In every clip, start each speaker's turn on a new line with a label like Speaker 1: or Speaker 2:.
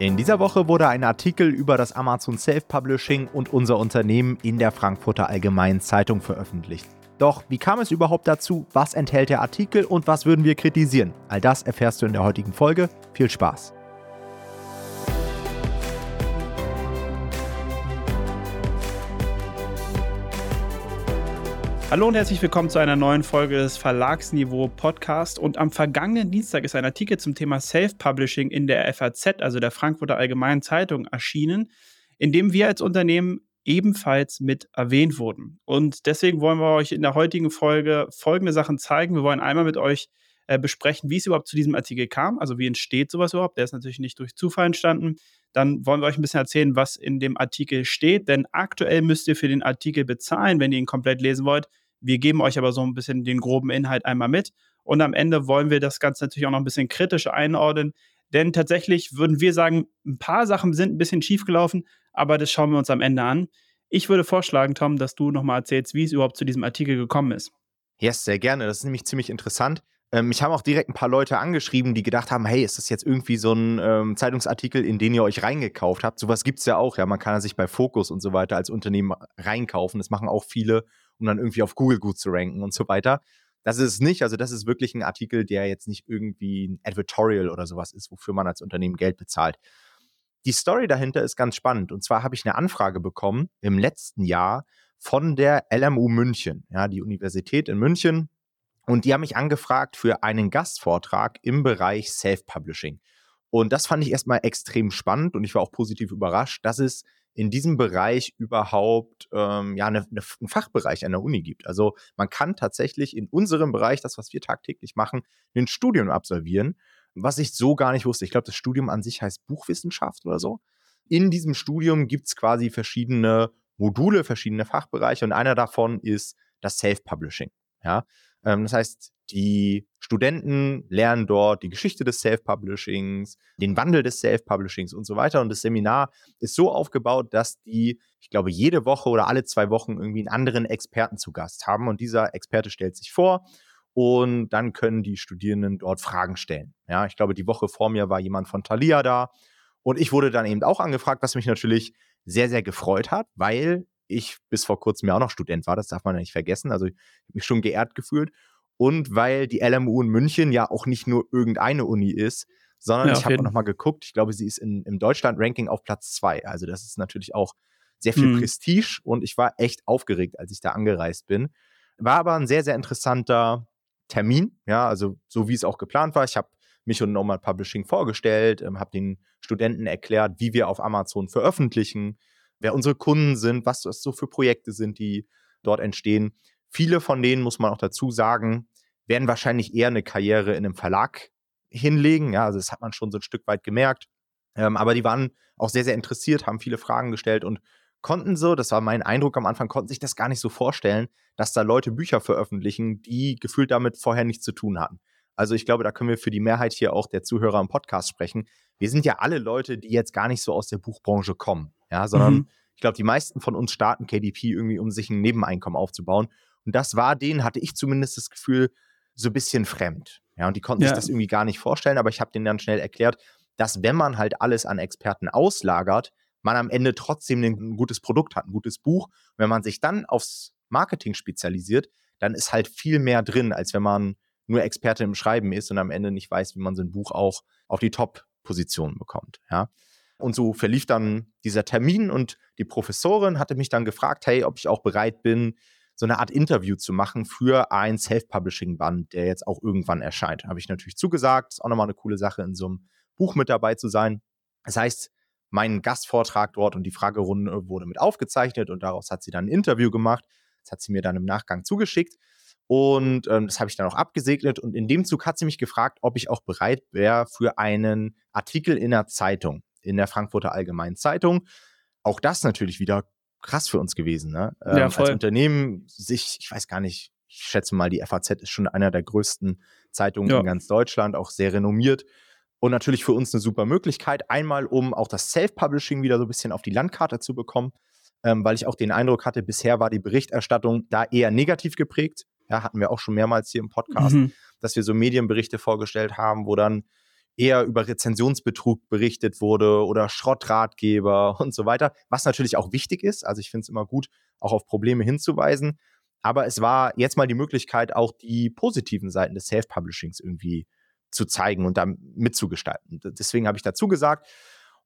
Speaker 1: In dieser Woche wurde ein Artikel über das Amazon Self-Publishing und unser Unternehmen in der Frankfurter Allgemeinen Zeitung veröffentlicht. Doch wie kam es überhaupt dazu? Was enthält der Artikel und was würden wir kritisieren? All das erfährst du in der heutigen Folge. Viel Spaß!
Speaker 2: Hallo und herzlich willkommen zu einer neuen Folge des Verlagsniveau Podcast. Und am vergangenen Dienstag ist ein Artikel zum Thema Self-Publishing in der FAZ, also der Frankfurter Allgemeinen Zeitung, erschienen, in dem wir als Unternehmen ebenfalls mit erwähnt wurden. Und deswegen wollen wir euch in der heutigen Folge folgende Sachen zeigen. Wir wollen einmal mit euch äh, besprechen, wie es überhaupt zu diesem Artikel kam, also wie entsteht sowas überhaupt. Der ist natürlich nicht durch Zufall entstanden. Dann wollen wir euch ein bisschen erzählen, was in dem Artikel steht, denn aktuell müsst ihr für den Artikel bezahlen, wenn ihr ihn komplett lesen wollt. Wir geben euch aber so ein bisschen den groben Inhalt einmal mit. Und am Ende wollen wir das Ganze natürlich auch noch ein bisschen kritisch einordnen. Denn tatsächlich würden wir sagen, ein paar Sachen sind ein bisschen schief gelaufen, aber das schauen wir uns am Ende an. Ich würde vorschlagen, Tom, dass du nochmal erzählst, wie es überhaupt zu diesem Artikel gekommen ist.
Speaker 1: Yes, sehr gerne. Das ist nämlich ziemlich interessant. Ähm, mich haben auch direkt ein paar Leute angeschrieben, die gedacht haben, hey, ist das jetzt irgendwie so ein ähm, Zeitungsartikel, in den ihr euch reingekauft habt? Sowas gibt es ja auch, ja. Man kann sich bei Focus und so weiter als Unternehmen reinkaufen. Das machen auch viele, um dann irgendwie auf Google gut zu ranken und so weiter. Das ist es nicht. Also, das ist wirklich ein Artikel, der jetzt nicht irgendwie ein Advertorial oder sowas ist, wofür man als Unternehmen Geld bezahlt. Die Story dahinter ist ganz spannend. Und zwar habe ich eine Anfrage bekommen im letzten Jahr von der LMU München, ja, die Universität in München, und die haben mich angefragt für einen Gastvortrag im Bereich Self-Publishing. Und das fand ich erstmal extrem spannend und ich war auch positiv überrascht, dass es in diesem Bereich überhaupt ähm, ja, eine, eine, einen Fachbereich an der Uni gibt. Also man kann tatsächlich in unserem Bereich, das, was wir tagtäglich machen, ein Studium absolvieren, was ich so gar nicht wusste. Ich glaube, das Studium an sich heißt Buchwissenschaft oder so. In diesem Studium gibt es quasi verschiedene Module, verschiedene Fachbereiche und einer davon ist das Self-Publishing. Ja, ähm, das heißt, die Studenten lernen dort die Geschichte des Self-Publishings, den Wandel des Self-Publishings und so weiter. Und das Seminar ist so aufgebaut, dass die, ich glaube, jede Woche oder alle zwei Wochen irgendwie einen anderen Experten zu Gast haben. Und dieser Experte stellt sich vor und dann können die Studierenden dort Fragen stellen. Ja, ich glaube, die Woche vor mir war jemand von Thalia da und ich wurde dann eben auch angefragt, was mich natürlich sehr, sehr gefreut hat, weil ich bis vor kurzem ja auch noch Student war, das darf man ja nicht vergessen. Also ich habe mich schon geehrt gefühlt. Und weil die LMU in München ja auch nicht nur irgendeine Uni ist, sondern ja, ich habe auch nochmal geguckt, ich glaube, sie ist in, im Deutschland-Ranking auf Platz zwei. Also das ist natürlich auch sehr viel hm. Prestige und ich war echt aufgeregt, als ich da angereist bin. War aber ein sehr, sehr interessanter Termin, ja, also so wie es auch geplant war. Ich habe mich und Nomad Publishing vorgestellt, ähm, habe den Studenten erklärt, wie wir auf Amazon veröffentlichen, wer unsere Kunden sind, was das so für Projekte sind, die dort entstehen. Viele von denen, muss man auch dazu sagen, werden wahrscheinlich eher eine Karriere in einem Verlag hinlegen. Ja, also das hat man schon so ein Stück weit gemerkt. Ähm, aber die waren auch sehr, sehr interessiert, haben viele Fragen gestellt und konnten so, das war mein Eindruck am Anfang, konnten sich das gar nicht so vorstellen, dass da Leute Bücher veröffentlichen, die gefühlt damit vorher nichts zu tun hatten. Also ich glaube, da können wir für die Mehrheit hier auch der Zuhörer im Podcast sprechen. Wir sind ja alle Leute, die jetzt gar nicht so aus der Buchbranche kommen ja, sondern mhm. ich glaube, die meisten von uns starten KDP irgendwie, um sich ein Nebeneinkommen aufzubauen. Und das war denen, hatte ich zumindest das Gefühl, so ein bisschen fremd. Ja, und die konnten ja. sich das irgendwie gar nicht vorstellen, aber ich habe denen dann schnell erklärt, dass wenn man halt alles an Experten auslagert, man am Ende trotzdem ein gutes Produkt hat, ein gutes Buch. Und wenn man sich dann aufs Marketing spezialisiert, dann ist halt viel mehr drin, als wenn man nur Experte im Schreiben ist und am Ende nicht weiß, wie man so ein Buch auch auf die Top-Position bekommt. Ja. Und so verlief dann dieser Termin und die Professorin hatte mich dann gefragt, hey, ob ich auch bereit bin, so eine Art Interview zu machen für ein Self-Publishing-Band, der jetzt auch irgendwann erscheint. Habe ich natürlich zugesagt. Ist auch nochmal eine coole Sache, in so einem Buch mit dabei zu sein. Das heißt, mein Gastvortrag dort und die Fragerunde wurde mit aufgezeichnet und daraus hat sie dann ein Interview gemacht. Das hat sie mir dann im Nachgang zugeschickt. Und ähm, das habe ich dann auch abgesegnet. Und in dem Zug hat sie mich gefragt, ob ich auch bereit wäre für einen Artikel in der Zeitung in der Frankfurter Allgemeinen Zeitung. Auch das natürlich wieder krass für uns gewesen. Ne? Ähm, ja, voll. Als Unternehmen sich, ich weiß gar nicht, ich schätze mal, die FAZ ist schon einer der größten Zeitungen ja. in ganz Deutschland, auch sehr renommiert. Und natürlich für uns eine super Möglichkeit, einmal um auch das Self-Publishing wieder so ein bisschen auf die Landkarte zu bekommen, ähm, weil ich auch den Eindruck hatte, bisher war die Berichterstattung da eher negativ geprägt. Ja, hatten wir auch schon mehrmals hier im Podcast, mhm. dass wir so Medienberichte vorgestellt haben, wo dann eher über Rezensionsbetrug berichtet wurde oder Schrottratgeber und so weiter, was natürlich auch wichtig ist. Also ich finde es immer gut, auch auf Probleme hinzuweisen. Aber es war jetzt mal die Möglichkeit, auch die positiven Seiten des Self-Publishings irgendwie zu zeigen und da mitzugestalten. Deswegen habe ich dazu gesagt.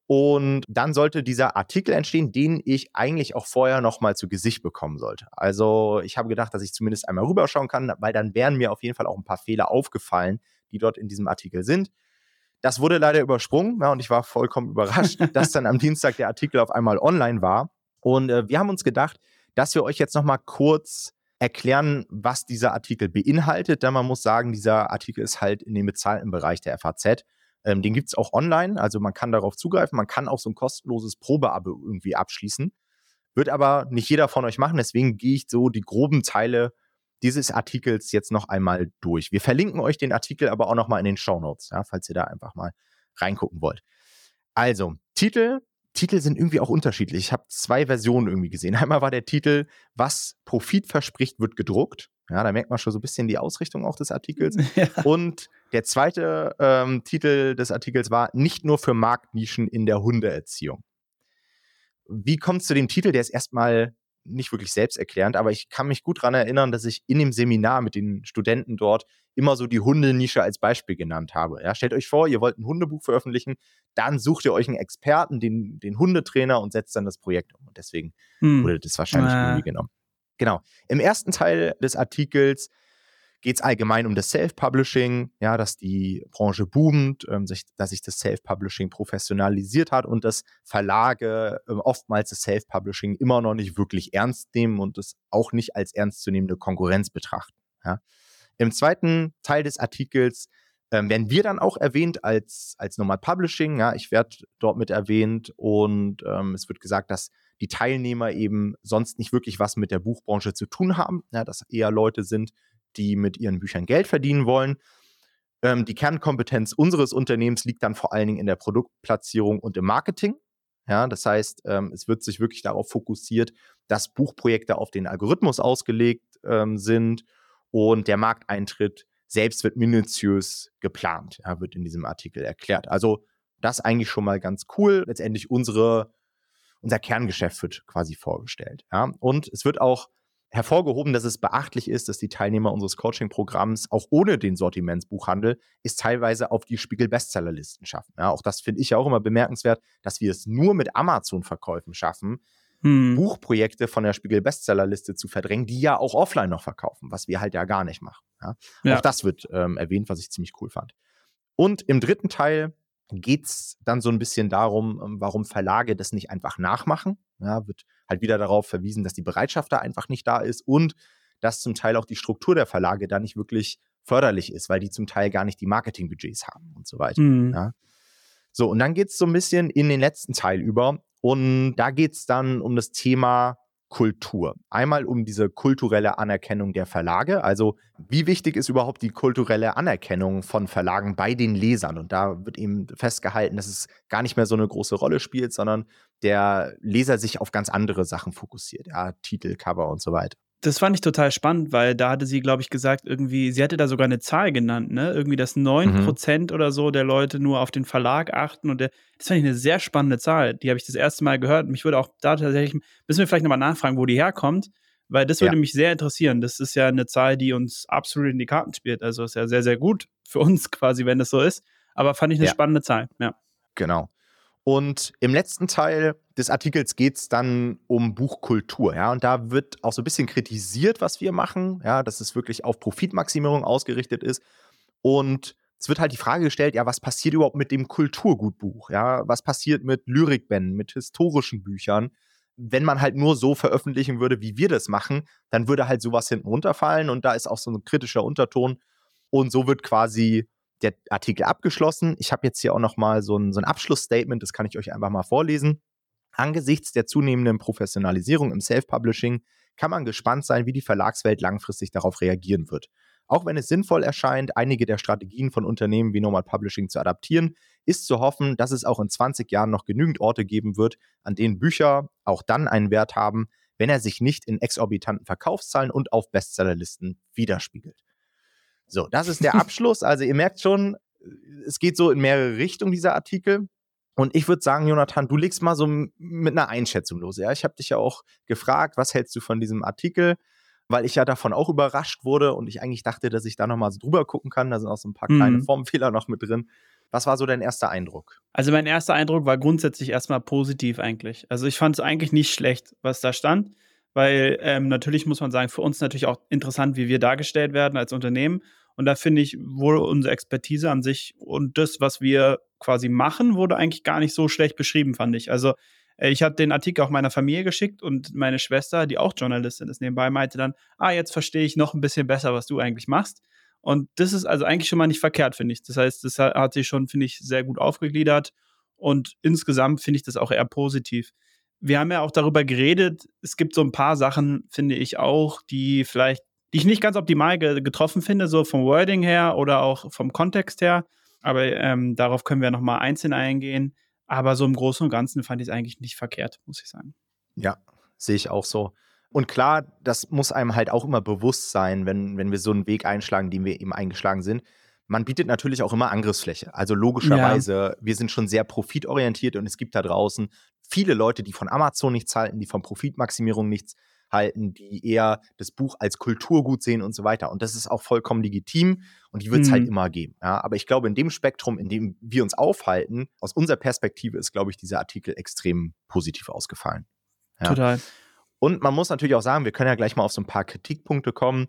Speaker 1: Und dann sollte dieser Artikel entstehen, den ich eigentlich auch vorher noch mal zu Gesicht bekommen sollte. Also ich habe gedacht, dass ich zumindest einmal rüberschauen kann, weil dann wären mir auf jeden Fall auch ein paar Fehler aufgefallen, die dort in diesem Artikel sind. Das wurde leider übersprungen ja, und ich war vollkommen überrascht, dass dann am Dienstag der Artikel auf einmal online war. Und äh, wir haben uns gedacht, dass wir euch jetzt noch mal kurz erklären, was dieser Artikel beinhaltet. Denn man muss sagen, dieser Artikel ist halt in dem bezahlten Bereich der FAZ. Ähm, den gibt es auch online, also man kann darauf zugreifen. Man kann auch so ein kostenloses Probeabo irgendwie abschließen. Wird aber nicht jeder von euch machen, deswegen gehe ich so die groben Teile dieses Artikels jetzt noch einmal durch. Wir verlinken euch den Artikel aber auch noch mal in den Show Notes, ja, falls ihr da einfach mal reingucken wollt. Also, Titel. Titel sind irgendwie auch unterschiedlich. Ich habe zwei Versionen irgendwie gesehen. Einmal war der Titel, was Profit verspricht, wird gedruckt. Ja, da merkt man schon so ein bisschen die Ausrichtung auch des Artikels. Ja. Und der zweite ähm, Titel des Artikels war nicht nur für Marktnischen in der Hundeerziehung. Wie kommt es zu dem Titel? Der ist erstmal nicht wirklich selbsterklärend, aber ich kann mich gut daran erinnern, dass ich in dem Seminar mit den Studenten dort immer so die Hundenische als Beispiel genannt habe. Ja, stellt euch vor, ihr wollt ein Hundebuch veröffentlichen, dann sucht ihr euch einen Experten, den, den Hundetrainer und setzt dann das Projekt um. Und deswegen hm. wurde das wahrscheinlich äh. irgendwie genommen. Genau. Im ersten Teil des Artikels geht es allgemein um das Self-Publishing, ja, dass die Branche boomt, ähm, sich, dass sich das Self-Publishing professionalisiert hat und dass Verlage ähm, oftmals das Self-Publishing immer noch nicht wirklich ernst nehmen und es auch nicht als ernstzunehmende Konkurrenz betrachten. Ja. Im zweiten Teil des Artikels ähm, werden wir dann auch erwähnt als, als Normal Publishing. Ja, ich werde dort mit erwähnt und ähm, es wird gesagt, dass die Teilnehmer eben sonst nicht wirklich was mit der Buchbranche zu tun haben, ja, dass eher Leute sind, die mit ihren Büchern Geld verdienen wollen. Ähm, die Kernkompetenz unseres Unternehmens liegt dann vor allen Dingen in der Produktplatzierung und im Marketing. Ja, das heißt, ähm, es wird sich wirklich darauf fokussiert, dass Buchprojekte auf den Algorithmus ausgelegt ähm, sind und der Markteintritt selbst wird minutiös geplant, ja, wird in diesem Artikel erklärt. Also das eigentlich schon mal ganz cool. Letztendlich unsere, unser Kerngeschäft wird quasi vorgestellt. Ja. Und es wird auch hervorgehoben, dass es beachtlich ist, dass die Teilnehmer unseres Coaching-Programms auch ohne den Sortimentsbuchhandel es teilweise auf die Spiegel-Bestsellerlisten schaffen. Ja, auch das finde ich ja auch immer bemerkenswert, dass wir es nur mit Amazon-Verkäufen schaffen, hm. Buchprojekte von der Spiegel-Bestsellerliste zu verdrängen, die ja auch offline noch verkaufen, was wir halt ja gar nicht machen. Ja? Ja. Auch das wird ähm, erwähnt, was ich ziemlich cool fand. Und im dritten Teil geht es dann so ein bisschen darum, ähm, warum Verlage das nicht einfach nachmachen. Ja, wird halt wieder darauf verwiesen, dass die Bereitschaft da einfach nicht da ist und dass zum Teil auch die Struktur der Verlage da nicht wirklich förderlich ist, weil die zum Teil gar nicht die Marketingbudgets haben und so weiter. Mhm. Ja. So, und dann geht es so ein bisschen in den letzten Teil über und da geht es dann um das Thema Kultur. Einmal um diese kulturelle Anerkennung der Verlage. Also wie wichtig ist überhaupt die kulturelle Anerkennung von Verlagen bei den Lesern? Und da wird eben festgehalten, dass es gar nicht mehr so eine große Rolle spielt, sondern der Leser sich auf ganz andere Sachen fokussiert. Ja, Titel, Cover und so weiter.
Speaker 2: Das fand ich total spannend, weil da hatte sie, glaube ich, gesagt, irgendwie, sie hatte da sogar eine Zahl genannt, ne? Irgendwie, dass 9% mhm. oder so der Leute nur auf den Verlag achten. Und der, das fand ich eine sehr spannende Zahl. Die habe ich das erste Mal gehört. Mich würde auch da tatsächlich, müssen wir vielleicht nochmal nachfragen, wo die herkommt, weil das würde ja. mich sehr interessieren. Das ist ja eine Zahl, die uns absolut in die Karten spielt. Also ist ja sehr, sehr gut für uns quasi, wenn das so ist. Aber fand ich eine ja. spannende Zahl, ja.
Speaker 1: Genau. Und im letzten Teil des Artikels geht es dann um Buchkultur, ja, und da wird auch so ein bisschen kritisiert, was wir machen, ja, dass es wirklich auf Profitmaximierung ausgerichtet ist. Und es wird halt die Frage gestellt, ja, was passiert überhaupt mit dem Kulturgutbuch? Ja, was passiert mit Lyrikbänden, mit historischen Büchern? Wenn man halt nur so veröffentlichen würde, wie wir das machen, dann würde halt sowas hinten runterfallen und da ist auch so ein kritischer Unterton. Und so wird quasi der Artikel abgeschlossen. Ich habe jetzt hier auch noch mal so ein, so ein Abschlussstatement, das kann ich euch einfach mal vorlesen. Angesichts der zunehmenden Professionalisierung im Self-Publishing kann man gespannt sein, wie die Verlagswelt langfristig darauf reagieren wird. Auch wenn es sinnvoll erscheint, einige der Strategien von Unternehmen wie Normal Publishing zu adaptieren, ist zu hoffen, dass es auch in 20 Jahren noch genügend Orte geben wird, an denen Bücher auch dann einen Wert haben, wenn er sich nicht in exorbitanten Verkaufszahlen und auf Bestsellerlisten widerspiegelt. So, das ist der Abschluss. Also ihr merkt schon, es geht so in mehrere Richtungen, dieser Artikel. Und ich würde sagen, Jonathan, du legst mal so mit einer Einschätzung los. Ja, ich habe dich ja auch gefragt, was hältst du von diesem Artikel? Weil ich ja davon auch überrascht wurde und ich eigentlich dachte, dass ich da nochmal so drüber gucken kann. Da sind auch so ein paar kleine mhm. Formfehler noch mit drin. Was war so dein erster Eindruck?
Speaker 2: Also mein erster Eindruck war grundsätzlich erstmal positiv eigentlich. Also ich fand es eigentlich nicht schlecht, was da stand, weil ähm, natürlich muss man sagen, für uns natürlich auch interessant, wie wir dargestellt werden als Unternehmen. Und da finde ich, wohl unsere Expertise an sich und das, was wir quasi machen, wurde eigentlich gar nicht so schlecht beschrieben, fand ich. Also äh, ich habe den Artikel auch meiner Familie geschickt und meine Schwester, die auch Journalistin ist nebenbei, meinte dann, ah, jetzt verstehe ich noch ein bisschen besser, was du eigentlich machst. Und das ist also eigentlich schon mal nicht verkehrt, finde ich. Das heißt, das hat sich schon, finde ich, sehr gut aufgegliedert. Und insgesamt finde ich das auch eher positiv. Wir haben ja auch darüber geredet, es gibt so ein paar Sachen, finde ich auch, die vielleicht, die ich nicht ganz optimal ge getroffen finde, so vom Wording her oder auch vom Kontext her. Aber ähm, darauf können wir nochmal einzeln eingehen. Aber so im Großen und Ganzen fand ich es eigentlich nicht verkehrt, muss ich sagen.
Speaker 1: Ja, sehe ich auch so. Und klar, das muss einem halt auch immer bewusst sein, wenn, wenn wir so einen Weg einschlagen, den wir eben eingeschlagen sind. Man bietet natürlich auch immer Angriffsfläche. Also logischerweise, ja. wir sind schon sehr profitorientiert und es gibt da draußen viele Leute, die von Amazon nichts halten, die von Profitmaximierung nichts halten, die eher das Buch als Kulturgut sehen und so weiter. Und das ist auch vollkommen legitim und die wird es halt mhm. halt immer geben. Ja? Aber ich glaube, in dem Spektrum, in dem wir uns aufhalten, aus unserer Perspektive ist, glaube ich, dieser Artikel extrem positiv ausgefallen.
Speaker 2: Ja? Total.
Speaker 1: Und man muss natürlich auch sagen, wir können ja gleich mal auf so ein paar Kritikpunkte kommen.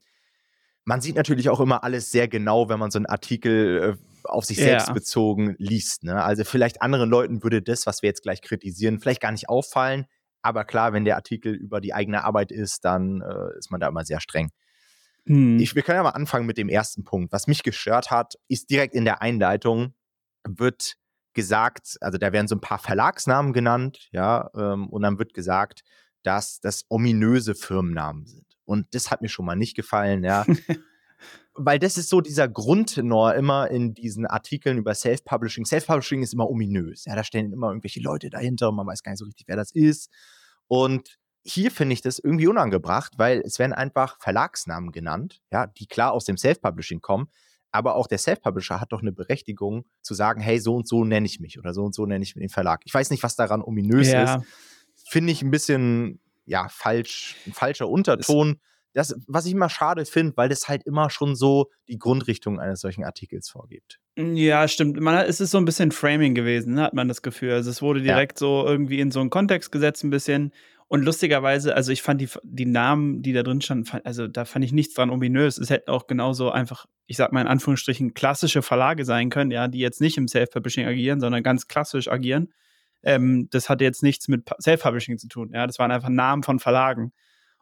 Speaker 1: Man sieht natürlich auch immer alles sehr genau, wenn man so einen Artikel äh, auf sich selbst ja. bezogen liest. Ne? Also vielleicht anderen Leuten würde das, was wir jetzt gleich kritisieren, vielleicht gar nicht auffallen. Aber klar, wenn der Artikel über die eigene Arbeit ist, dann äh, ist man da immer sehr streng. Hm. Ich, wir können ja mal anfangen mit dem ersten Punkt. Was mich gestört hat, ist direkt in der Einleitung wird gesagt, also da werden so ein paar Verlagsnamen genannt, ja, ähm, und dann wird gesagt, dass das ominöse Firmennamen sind. Und das hat mir schon mal nicht gefallen, ja. Weil das ist so dieser Grundtenor immer in diesen Artikeln über Self-Publishing. Self-Publishing ist immer ominös. Ja, da stehen immer irgendwelche Leute dahinter und man weiß gar nicht so richtig, wer das ist. Und hier finde ich das irgendwie unangebracht, weil es werden einfach Verlagsnamen genannt, ja, die klar aus dem Self-Publishing kommen. Aber auch der Self-Publisher hat doch eine Berechtigung zu sagen, hey, so und so nenne ich mich oder so und so nenne ich den Verlag. Ich weiß nicht, was daran ominös ja. ist finde ich ein bisschen, ja, falsch, ein falscher Unterton. Das, was ich immer schade finde, weil das halt immer schon so die Grundrichtung eines solchen Artikels vorgibt.
Speaker 2: Hm, ja, stimmt. Man, es ist so ein bisschen Framing gewesen, ne, hat man das Gefühl. Also es wurde direkt ja. so irgendwie in so einen Kontext gesetzt, ein bisschen. Und lustigerweise, also ich fand die, die Namen, die da drin standen, also da fand ich nichts dran ominös. Es hätten auch genauso einfach, ich sag mal in Anführungsstrichen, klassische Verlage sein können, ja, die jetzt nicht im Self-Publishing agieren, sondern ganz klassisch agieren. Ähm, das hatte jetzt nichts mit Self-Publishing zu tun. Ja, das waren einfach Namen von Verlagen.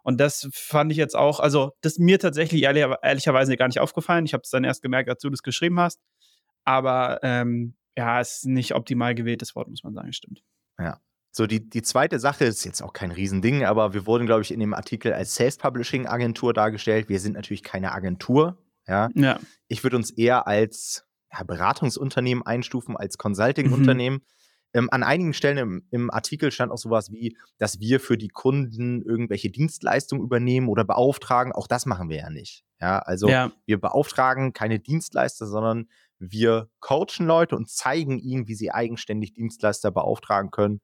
Speaker 2: Und das fand ich jetzt auch, also das ist mir tatsächlich ehrlich, ehrlicherweise gar nicht aufgefallen. Ich habe es dann erst gemerkt, als du das geschrieben hast. Aber ähm, ja, es ist nicht optimal gewähltes Wort, muss man sagen, stimmt.
Speaker 1: Ja. So, die, die zweite Sache ist jetzt auch kein Riesending, aber wir wurden, glaube ich, in dem Artikel als Self-Publishing-Agentur dargestellt. Wir sind natürlich keine Agentur. Ja. ja. Ich würde uns eher als ja, Beratungsunternehmen einstufen, als Consulting-Unternehmen. Mhm. Ähm, an einigen Stellen im, im, Artikel stand auch sowas wie, dass wir für die Kunden irgendwelche Dienstleistungen übernehmen oder beauftragen. Auch das machen wir ja nicht. Ja, also ja. wir beauftragen keine Dienstleister, sondern wir coachen Leute und zeigen ihnen, wie sie eigenständig Dienstleister beauftragen können,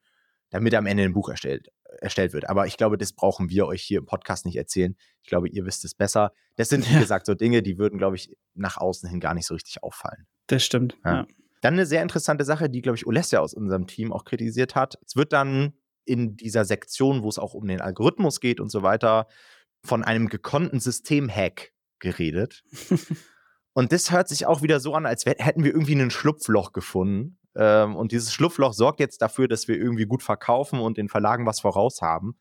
Speaker 1: damit am Ende ein Buch erstellt, erstellt wird. Aber ich glaube, das brauchen wir euch hier im Podcast nicht erzählen. Ich glaube, ihr wisst es besser. Das sind, wie ja. gesagt, so Dinge, die würden, glaube ich, nach außen hin gar nicht so richtig auffallen.
Speaker 2: Das stimmt. Ja. ja.
Speaker 1: Dann eine sehr interessante Sache, die, glaube ich, Olesja aus unserem Team auch kritisiert hat. Es wird dann in dieser Sektion, wo es auch um den Algorithmus geht und so weiter, von einem gekonnten Systemhack geredet. und das hört sich auch wieder so an, als hätten wir irgendwie ein Schlupfloch gefunden. Ähm, und dieses Schlupfloch sorgt jetzt dafür, dass wir irgendwie gut verkaufen und den Verlagen was voraus haben.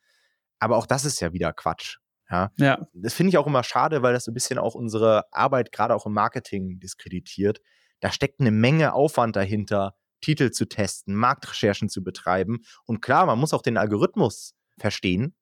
Speaker 1: Aber auch das ist ja wieder Quatsch. Ja. ja. Das finde ich auch immer schade, weil das so ein bisschen auch unsere Arbeit gerade auch im Marketing diskreditiert da steckt eine Menge Aufwand dahinter, Titel zu testen, Marktrecherchen zu betreiben. Und klar, man muss auch den Algorithmus verstehen,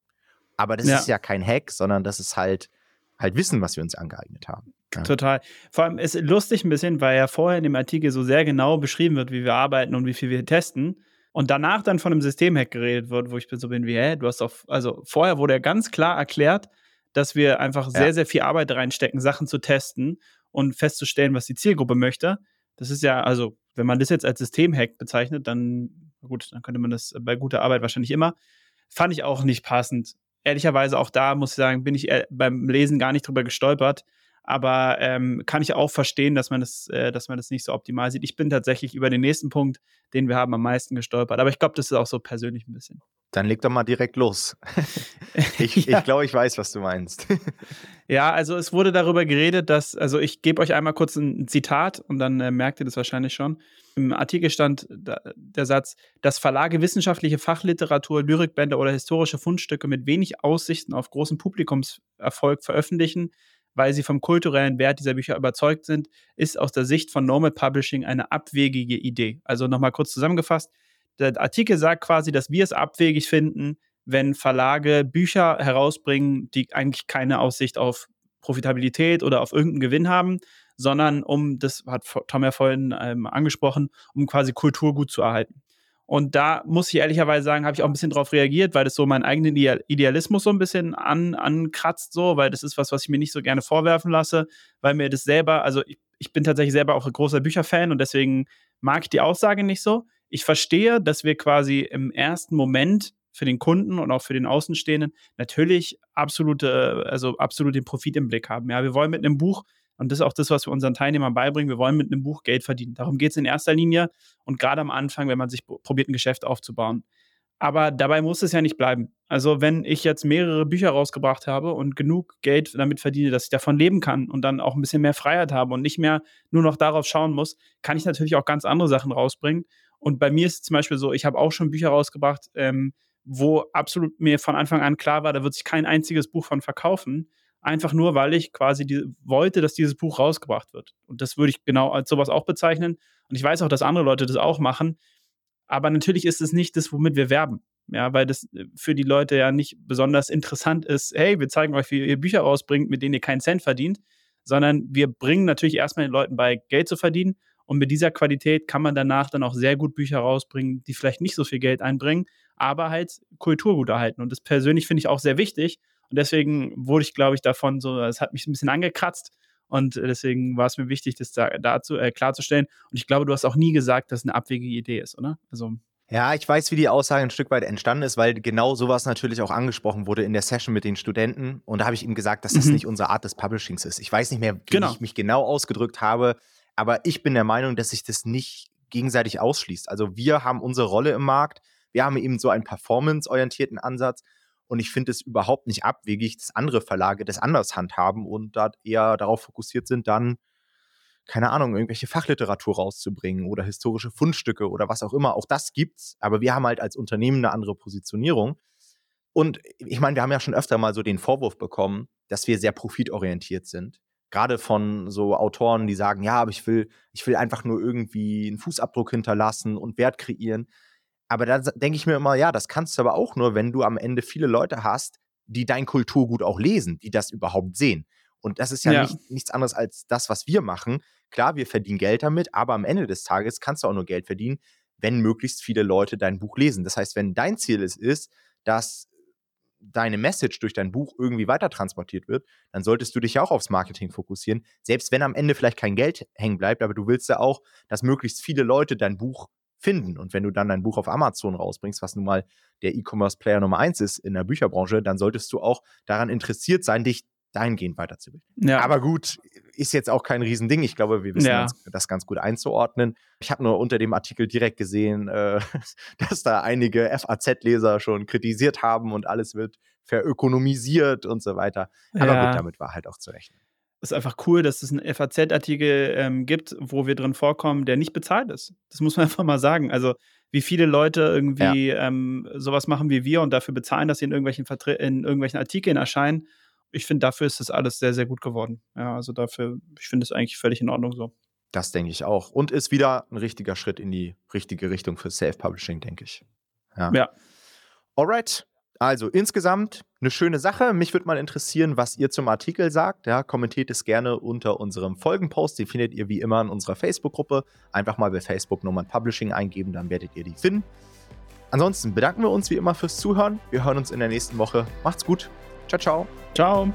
Speaker 1: aber das ja. ist ja kein Hack, sondern das ist halt halt Wissen, was wir uns angeeignet haben.
Speaker 2: Ja. Total. Vor allem ist lustig ein bisschen, weil ja vorher in dem Artikel so sehr genau beschrieben wird, wie wir arbeiten und wie viel wir testen. Und danach dann von einem Systemhack geredet wird, wo ich so bin wie, hä, du hast doch, also vorher wurde ja ganz klar erklärt, dass wir einfach sehr, ja. sehr viel Arbeit reinstecken, Sachen zu testen und festzustellen, was die Zielgruppe möchte. Das ist ja, also, wenn man das jetzt als Systemhack bezeichnet, dann, gut, dann könnte man das bei guter Arbeit wahrscheinlich immer. Fand ich auch nicht passend. Ehrlicherweise auch da, muss ich sagen, bin ich äh, beim Lesen gar nicht drüber gestolpert. Aber ähm, kann ich auch verstehen, dass man, das, äh, dass man das nicht so optimal sieht. Ich bin tatsächlich über den nächsten Punkt, den wir haben, am meisten gestolpert. Aber ich glaube, das ist auch so persönlich ein bisschen.
Speaker 1: Dann leg doch mal direkt los. ich ja. ich glaube, ich weiß, was du meinst.
Speaker 2: ja, also es wurde darüber geredet, dass, also ich gebe euch einmal kurz ein Zitat und dann äh, merkt ihr das wahrscheinlich schon. Im Artikel stand da, der Satz, dass Verlage wissenschaftliche Fachliteratur, Lyrikbände oder historische Fundstücke mit wenig Aussichten auf großen Publikumserfolg veröffentlichen, weil sie vom kulturellen Wert dieser Bücher überzeugt sind, ist aus der Sicht von Normal Publishing eine abwegige Idee. Also nochmal kurz zusammengefasst. Der Artikel sagt quasi, dass wir es abwegig finden, wenn Verlage Bücher herausbringen, die eigentlich keine Aussicht auf Profitabilität oder auf irgendeinen Gewinn haben, sondern um, das hat Tom ja vorhin ähm, angesprochen, um quasi Kulturgut zu erhalten. Und da muss ich ehrlicherweise sagen, habe ich auch ein bisschen drauf reagiert, weil das so meinen eigenen Idealismus so ein bisschen an, ankratzt, so, weil das ist was, was ich mir nicht so gerne vorwerfen lasse, weil mir das selber, also ich, ich bin tatsächlich selber auch ein großer Bücherfan und deswegen mag ich die Aussage nicht so. Ich verstehe, dass wir quasi im ersten Moment für den Kunden und auch für den Außenstehenden natürlich absolute, also absolut den Profit im Blick haben. Ja, wir wollen mit einem Buch und das ist auch das, was wir unseren Teilnehmern beibringen. Wir wollen mit einem Buch Geld verdienen. Darum geht es in erster Linie und gerade am Anfang, wenn man sich probiert, ein Geschäft aufzubauen. Aber dabei muss es ja nicht bleiben. Also, wenn ich jetzt mehrere Bücher rausgebracht habe und genug Geld damit verdiene, dass ich davon leben kann und dann auch ein bisschen mehr Freiheit habe und nicht mehr nur noch darauf schauen muss, kann ich natürlich auch ganz andere Sachen rausbringen. Und bei mir ist es zum Beispiel so, ich habe auch schon Bücher rausgebracht, ähm, wo absolut mir von Anfang an klar war, da wird sich kein einziges Buch von verkaufen einfach nur, weil ich quasi die, wollte, dass dieses Buch rausgebracht wird. Und das würde ich genau als sowas auch bezeichnen. Und ich weiß auch, dass andere Leute das auch machen. Aber natürlich ist es nicht das, womit wir werben. Ja, weil das äh, für die Leute ja nicht besonders interessant ist, hey, wir zeigen euch, wie ihr Bücher rausbringt, mit denen ihr keinen Cent verdient, sondern wir bringen natürlich erstmal den Leuten bei, Geld zu verdienen. Und mit dieser Qualität kann man danach dann auch sehr gut Bücher rausbringen, die vielleicht nicht so viel Geld einbringen, aber halt Kulturgut erhalten. Und das persönlich finde ich auch sehr wichtig. Und deswegen wurde ich, glaube ich, davon so, es hat mich ein bisschen angekratzt. Und deswegen war es mir wichtig, das da, dazu äh, klarzustellen. Und ich glaube, du hast auch nie gesagt, dass es eine abwegige Idee ist, oder? Also.
Speaker 1: Ja, ich weiß, wie die Aussage ein Stück weit entstanden ist, weil genau sowas natürlich auch angesprochen wurde in der Session mit den Studenten. Und da habe ich ihm gesagt, dass das mhm. nicht unsere Art des Publishings ist. Ich weiß nicht mehr, wie genau. ich mich genau ausgedrückt habe, aber ich bin der Meinung, dass sich das nicht gegenseitig ausschließt. Also wir haben unsere Rolle im Markt, wir haben eben so einen performance-orientierten Ansatz und ich finde es überhaupt nicht abwegig, dass andere Verlage das anders handhaben und da eher darauf fokussiert sind, dann, keine Ahnung, irgendwelche Fachliteratur rauszubringen oder historische Fundstücke oder was auch immer. Auch das gibt's. Aber wir haben halt als Unternehmen eine andere Positionierung. Und ich meine, wir haben ja schon öfter mal so den Vorwurf bekommen, dass wir sehr profitorientiert sind. Gerade von so Autoren, die sagen, ja, aber ich will, ich will einfach nur irgendwie einen Fußabdruck hinterlassen und Wert kreieren. Aber da denke ich mir immer, ja, das kannst du aber auch nur, wenn du am Ende viele Leute hast, die dein Kulturgut auch lesen, die das überhaupt sehen. Und das ist ja, ja. Nicht, nichts anderes als das, was wir machen. Klar, wir verdienen Geld damit, aber am Ende des Tages kannst du auch nur Geld verdienen, wenn möglichst viele Leute dein Buch lesen. Das heißt, wenn dein Ziel ist, ist dass deine Message durch dein Buch irgendwie weiter transportiert wird, dann solltest du dich ja auch aufs Marketing fokussieren. Selbst wenn am Ende vielleicht kein Geld hängen bleibt, aber du willst ja auch, dass möglichst viele Leute dein Buch finden. Und wenn du dann dein Buch auf Amazon rausbringst, was nun mal der E-Commerce-Player Nummer eins ist in der Bücherbranche, dann solltest du auch daran interessiert sein, dich dahingehend weiterzubilden. Ja. Aber gut, ist jetzt auch kein Riesending. Ich glaube, wir wissen ja. das ganz gut einzuordnen. Ich habe nur unter dem Artikel direkt gesehen, äh, dass da einige FAZ-Leser schon kritisiert haben und alles wird verökonomisiert und so weiter. Aber ja. gut, damit war halt auch zu rechnen
Speaker 2: ist einfach cool, dass es einen FAZ-Artikel ähm, gibt, wo wir drin vorkommen, der nicht bezahlt ist. Das muss man einfach mal sagen. Also, wie viele Leute irgendwie ähm, sowas machen wie wir und dafür bezahlen, dass sie in irgendwelchen, Vertre in irgendwelchen Artikeln erscheinen. Ich finde, dafür ist das alles sehr, sehr gut geworden. Ja, also dafür, ich finde es eigentlich völlig in Ordnung so.
Speaker 1: Das denke ich auch. Und ist wieder ein richtiger Schritt in die richtige Richtung für Self-Publishing, denke ich. Ja. ja. Alright. Also insgesamt eine schöne Sache. Mich würde mal interessieren, was ihr zum Artikel sagt. Ja, kommentiert es gerne unter unserem Folgenpost. Den findet ihr wie immer in unserer Facebook-Gruppe. Einfach mal bei Facebook Nummern Publishing eingeben, dann werdet ihr die finden. Ansonsten bedanken wir uns wie immer fürs Zuhören. Wir hören uns in der nächsten Woche. Macht's gut. Ciao, ciao.
Speaker 2: Ciao.